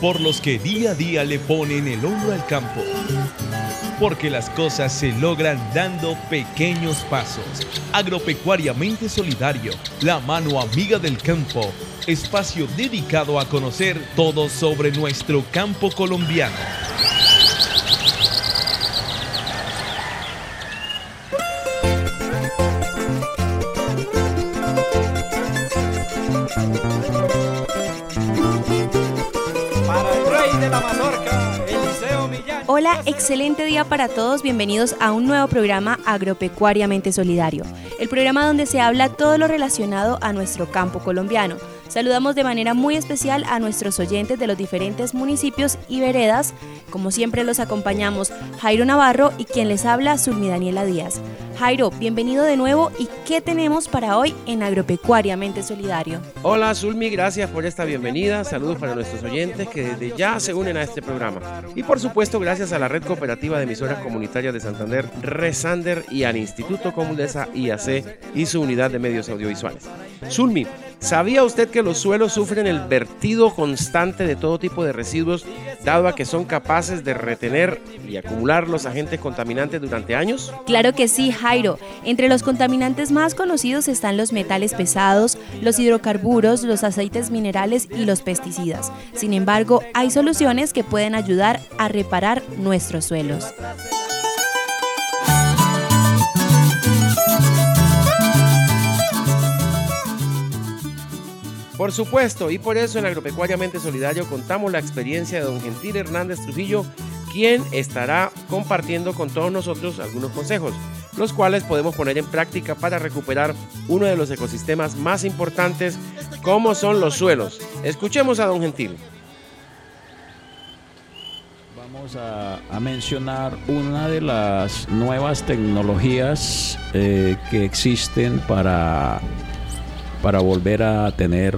por los que día a día le ponen el hombro al campo. Porque las cosas se logran dando pequeños pasos. Agropecuariamente Solidario, la mano amiga del campo, espacio dedicado a conocer todo sobre nuestro campo colombiano. Hola, excelente día para todos. Bienvenidos a un nuevo programa Agropecuariamente Solidario, el programa donde se habla todo lo relacionado a nuestro campo colombiano. Saludamos de manera muy especial a nuestros oyentes de los diferentes municipios y veredas. Como siempre los acompañamos Jairo Navarro y quien les habla, Zulmi Daniela Díaz. Jairo, bienvenido de nuevo y ¿qué tenemos para hoy en Agropecuariamente Solidario? Hola Zulmi, gracias por esta bienvenida. Saludos para nuestros oyentes que desde ya se unen a este programa. Y por supuesto, gracias a la Red Cooperativa de Emisoras Comunitarias de Santander, Resander y al Instituto Comulesa IAC y su unidad de medios audiovisuales. Zulmi, ¿sabía usted que los suelos sufren el vertido constante de todo tipo de residuos, dado a que son capaces de retener y acumular los agentes contaminantes durante años? Claro que sí, Jairo. Entre los contaminantes más conocidos están los metales pesados, los hidrocarburos, los aceites minerales y los pesticidas. Sin embargo, hay soluciones que pueden ayudar a reparar nuestros suelos. Por supuesto, y por eso en Agropecuariamente Solidario contamos la experiencia de don Gentil Hernández Trujillo, quien estará compartiendo con todos nosotros algunos consejos, los cuales podemos poner en práctica para recuperar uno de los ecosistemas más importantes como son los suelos. Escuchemos a don Gentil. Vamos a, mencionar una de las nuevas tecnologías eh, que existen para para volver a tener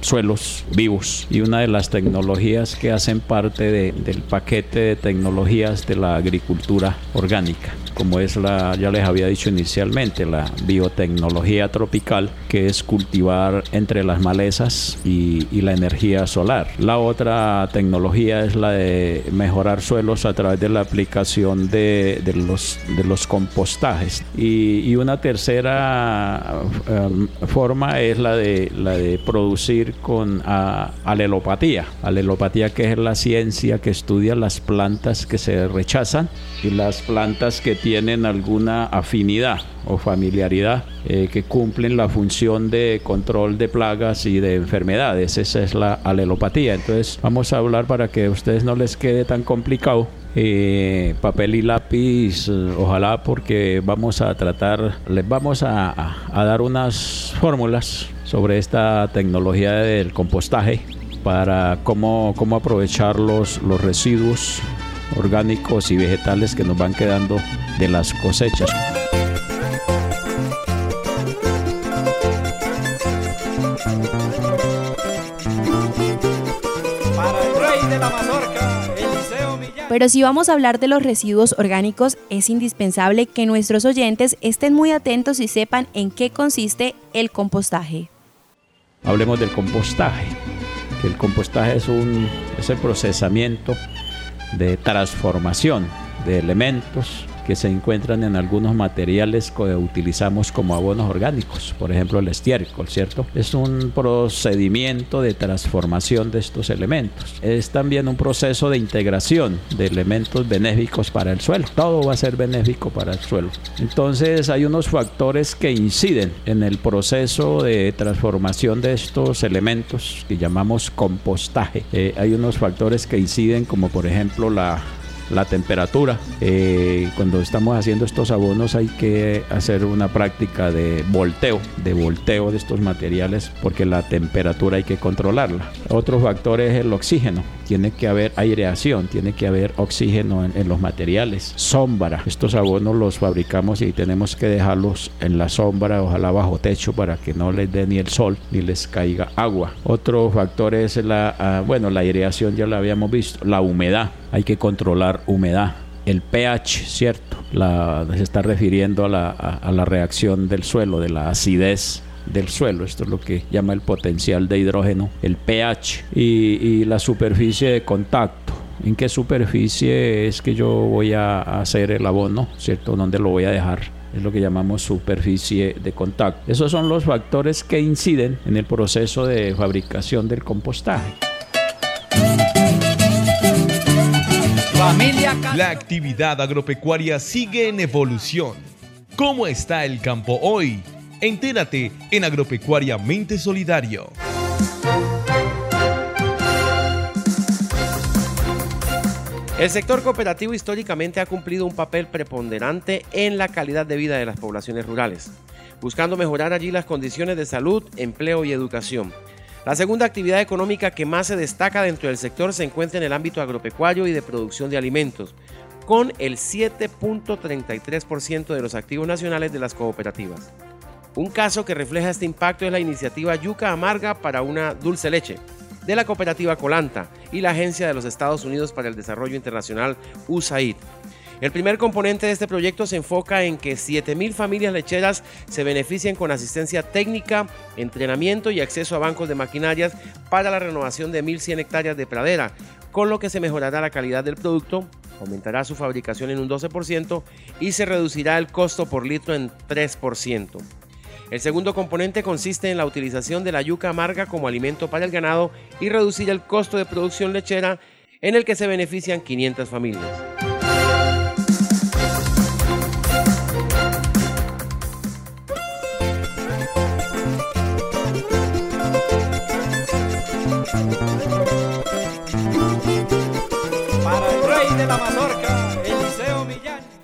suelos vivos. Y una de las tecnologías que hacen parte del paquete de tecnologías de la agricultura orgánica como es la, ya les había dicho inicialmente, la biotecnología tropical, que es cultivar entre las malezas y, la energía solar. La otra tecnología es la de mejorar suelos a través de la aplicación de, los, compostajes. Y, una tercera um, forma es la de, la de producir con alelopatía. Alelopatía que es la ciencia que estudia las plantas que se rechazan y las plantas que tienen alguna afinidad o familiaridad eh, que cumplen la función de control de plagas y de enfermedades. Esa es la alelopatía. Entonces vamos a hablar para que a ustedes no les quede tan complicado. Eh, papel y lápiz, ojalá porque vamos a tratar, les vamos a, dar unas fórmulas sobre esta tecnología del compostaje para cómo, cómo aprovechar los, los residuos orgánicos y vegetales que nos van quedando de las cosechas. Pero si vamos a hablar de los residuos orgánicos, es indispensable que nuestros oyentes estén muy atentos y sepan en qué consiste el compostaje. Hablemos del compostaje. el compostaje es, un, es el procesamiento de transformación de elementos que se encuentran en algunos materiales que utilizamos como abonos orgánicos, por ejemplo el estiércol, ¿cierto? Es un procedimiento de transformación de estos elementos. Es también un proceso de integración de elementos benéficos para el suelo. Todo va a ser benéfico para el suelo. Entonces hay unos factores que inciden en el proceso de transformación de estos elementos que llamamos compostaje. Eh, hay unos factores que inciden como por ejemplo la la temperatura. Eh, cuando estamos haciendo estos abonos hay que hacer una práctica de volteo, de volteo de estos materiales porque la temperatura hay que controlarla. Otro factor es el oxígeno. Tiene que haber aireación, tiene que haber oxígeno en, los materiales. Sombra. Estos abonos los fabricamos y tenemos que dejarlos en la sombra, ojalá bajo techo para que no les dé ni el sol ni les caiga agua. Otro factor es la, ah, bueno, la aireación ya la habíamos visto, la humedad hay que controlar humedad. El pH, ¿cierto? La, se está refiriendo a la, a, la reacción del suelo, de la acidez del suelo. Esto es lo que llama el potencial de hidrógeno, el pH y, la superficie de contacto. ¿En qué superficie es que yo voy a hacer el abono? ¿Cierto? ¿Dónde lo voy a dejar? es lo que llamamos superficie de contacto. Esos son los factores que inciden en el proceso de fabricación del compostaje. La actividad agropecuaria sigue en evolución. ¿Cómo está el campo hoy? Entérate en Agropecuariamente Solidario. El sector cooperativo históricamente ha cumplido un papel preponderante en la calidad de vida de las poblaciones rurales, buscando mejorar allí las condiciones de salud, empleo y educación. La segunda actividad económica que más se destaca dentro del sector se encuentra en el ámbito agropecuario y de producción de alimentos, con el 7.33% de los activos nacionales de las cooperativas. Un caso que refleja este impacto es la iniciativa Yuca Amarga para una dulce leche, de la cooperativa Colanta y la Agencia de los Estados Unidos para el Desarrollo Internacional USAID. El primer componente de este proyecto se enfoca en que 7.000 familias lecheras se beneficien con asistencia técnica, entrenamiento y acceso a bancos de maquinarias para la renovación de 1.100 hectáreas de pradera, con lo que se mejorará la calidad del producto, aumentará su fabricación en un 12% y se reducirá el costo por litro en 3%. El segundo componente consiste en la utilización de la yuca amarga como alimento para el ganado y reducir el costo de producción lechera en el que se benefician 500 familias.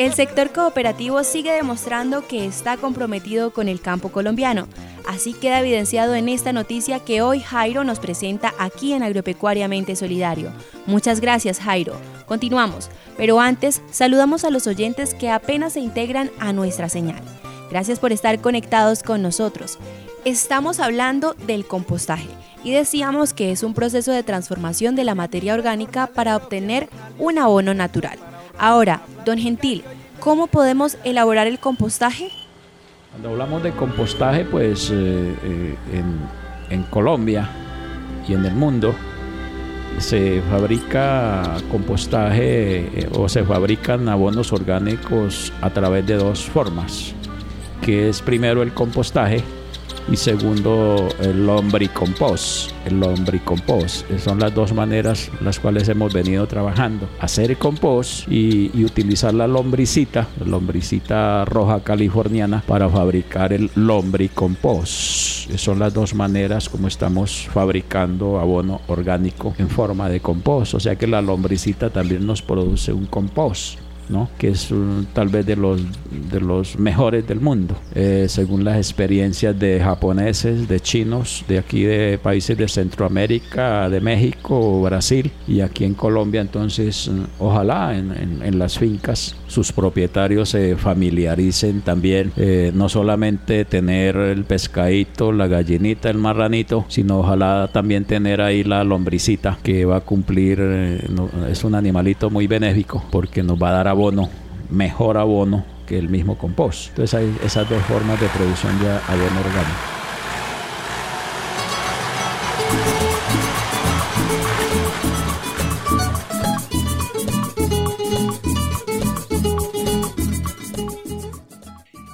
El sector cooperativo sigue demostrando que está comprometido con el campo colombiano. Así queda evidenciado en esta noticia que hoy Jairo nos presenta aquí en Agropecuariamente Solidario. Muchas gracias Jairo. Continuamos, pero antes saludamos a los oyentes que apenas se integran a nuestra señal. Gracias por estar conectados con nosotros. Estamos hablando del compostaje y decíamos que es un proceso de transformación de la materia orgánica para obtener un abono natural. Ahora, don Gentil, ¿Cómo podemos elaborar el compostaje? Cuando hablamos de compostaje, pues eh, eh, en, Colombia y en el mundo se fabrica compostaje eh, o se fabrican abonos orgánicos a través de dos formas, que es primero el compostaje y segundo el lombricompost. El lombricompost son las dos maneras las cuales hemos venido trabajando. Hacer compost y, utilizar la lombricita, la lombricita roja californiana para fabricar el lombricompost. Son las dos maneras como estamos fabricando abono orgánico en forma de compost. O sea que la lombricita también nos produce un compost que es tal vez de los, de los mejores del mundo, eh, según las experiencias de japoneses, de chinos, de aquí de países de Centroamérica, de México, Brasil y aquí en Colombia. Entonces, ojalá en, en, las fincas sus propietarios se familiaricen también, eh, no solamente tener el pescadito, la gallinita, el marranito, sino ojalá también tener ahí la lombricita que va a cumplir, eh, es un animalito muy benéfico porque nos va a dar abono, mejor abono que el mismo compost. Entonces hay esas dos formas de producción de abono orgánico.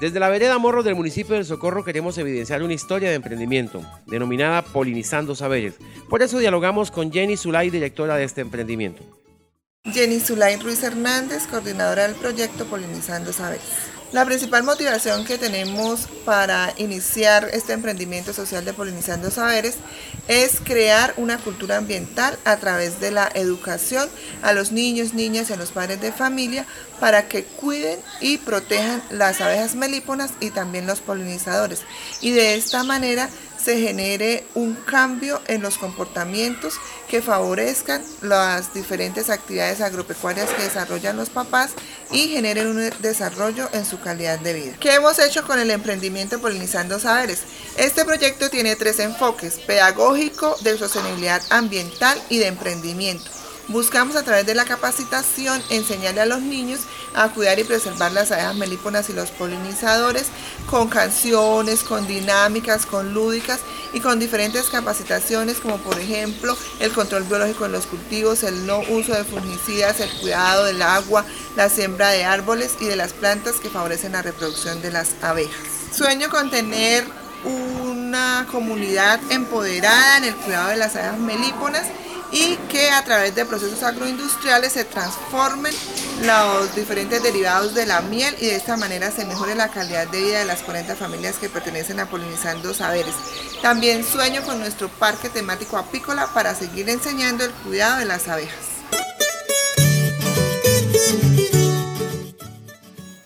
Desde la vereda Morro del municipio del Socorro queremos evidenciar una historia de emprendimiento denominada Polinizando Saberes. Por eso dialogamos con Jenny Zulay, directora de este emprendimiento. Jenny Zulay Ruiz Hernández, coordinadora del proyecto Polinizando Saberes. La principal motivación que tenemos para iniciar este emprendimiento social de Polinizando Saberes es crear una cultura ambiental a través de la educación a los niños, niñas y a los padres de familia para que cuiden y protejan las abejas melíponas y también los polinizadores. Y de esta manera se genere un cambio en los comportamientos que favorezcan las diferentes actividades agropecuarias que desarrollan los papás y generen un desarrollo en su calidad de vida. ¿Qué hemos hecho con el emprendimiento Polinizando Saberes? Este proyecto tiene tres enfoques, pedagógico, de sostenibilidad ambiental y de emprendimiento. Buscamos a través de la capacitación enseñarle a los niños a cuidar y preservar las abejas melíponas y los polinizadores con canciones, con dinámicas, con lúdicas y con diferentes capacitaciones como por ejemplo el control biológico en los cultivos, el no uso de fungicidas, el cuidado del agua, la siembra de árboles y de las plantas que favorecen la reproducción de las abejas. Sueño con tener una comunidad empoderada en el cuidado de las abejas melíponas y que a través de procesos agroindustriales se transformen los diferentes derivados de la miel y de esta manera se mejore la calidad de vida de las 40 familias que pertenecen a Polinizando Saberes. También sueño con nuestro parque temático apícola para seguir enseñando el cuidado de las abejas.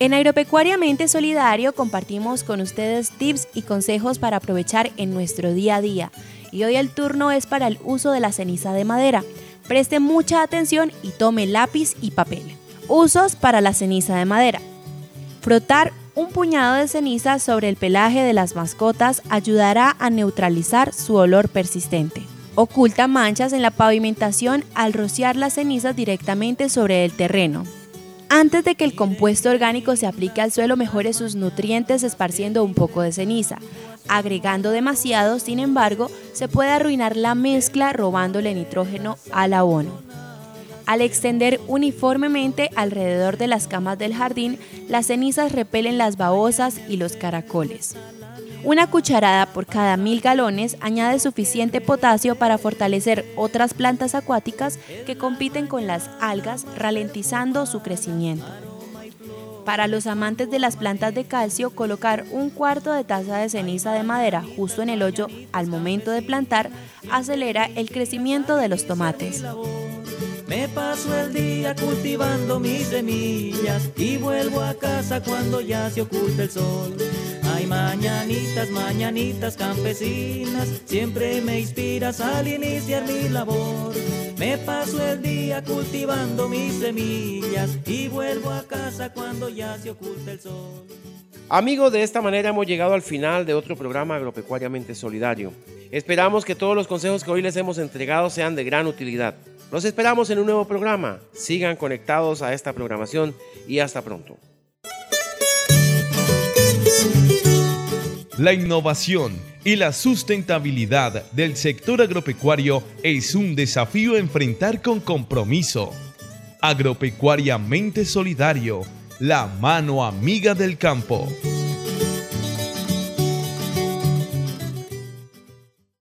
En Agropecuariamente Solidario compartimos con ustedes tips y consejos para aprovechar en nuestro día a día y hoy el turno es para el uso de la ceniza de madera. Preste mucha atención y tome lápiz y papel. Usos para la ceniza de madera. Frotar un puñado de ceniza sobre el pelaje de las mascotas ayudará a neutralizar su olor persistente. Oculta manchas en la pavimentación al rociar las cenizas directamente sobre el terreno. Antes de que el compuesto orgánico se aplique al suelo, mejore sus nutrientes esparciendo un poco de ceniza. Agregando demasiado, sin embargo, se puede arruinar la mezcla robándole nitrógeno al abono. Al extender uniformemente alrededor de las camas del jardín, las cenizas repelen las babosas y los caracoles. Una cucharada por cada mil galones añade suficiente potasio para fortalecer otras plantas acuáticas que compiten con las algas, ralentizando su crecimiento. Para los amantes de las plantas de calcio, colocar un cuarto de taza de ceniza de madera justo en el hoyo al momento de plantar acelera el crecimiento de los tomates. Me paso el día cultivando mis semillas y vuelvo a casa cuando ya se oculta el sol. Mañanitas, mañanitas campesinas, siempre me inspiras al iniciar mi labor. Me paso el día cultivando mis semillas y vuelvo a casa cuando ya se oculta el sol. Amigos, de esta manera hemos llegado al final de otro programa agropecuariamente solidario. Esperamos que todos los consejos que hoy les hemos entregado sean de gran utilidad. Los esperamos en un nuevo programa. Sigan conectados a esta programación y hasta pronto. La innovación y la sustentabilidad del sector agropecuario es un desafío a enfrentar con compromiso. Agropecuariamente solidario, la mano amiga del campo.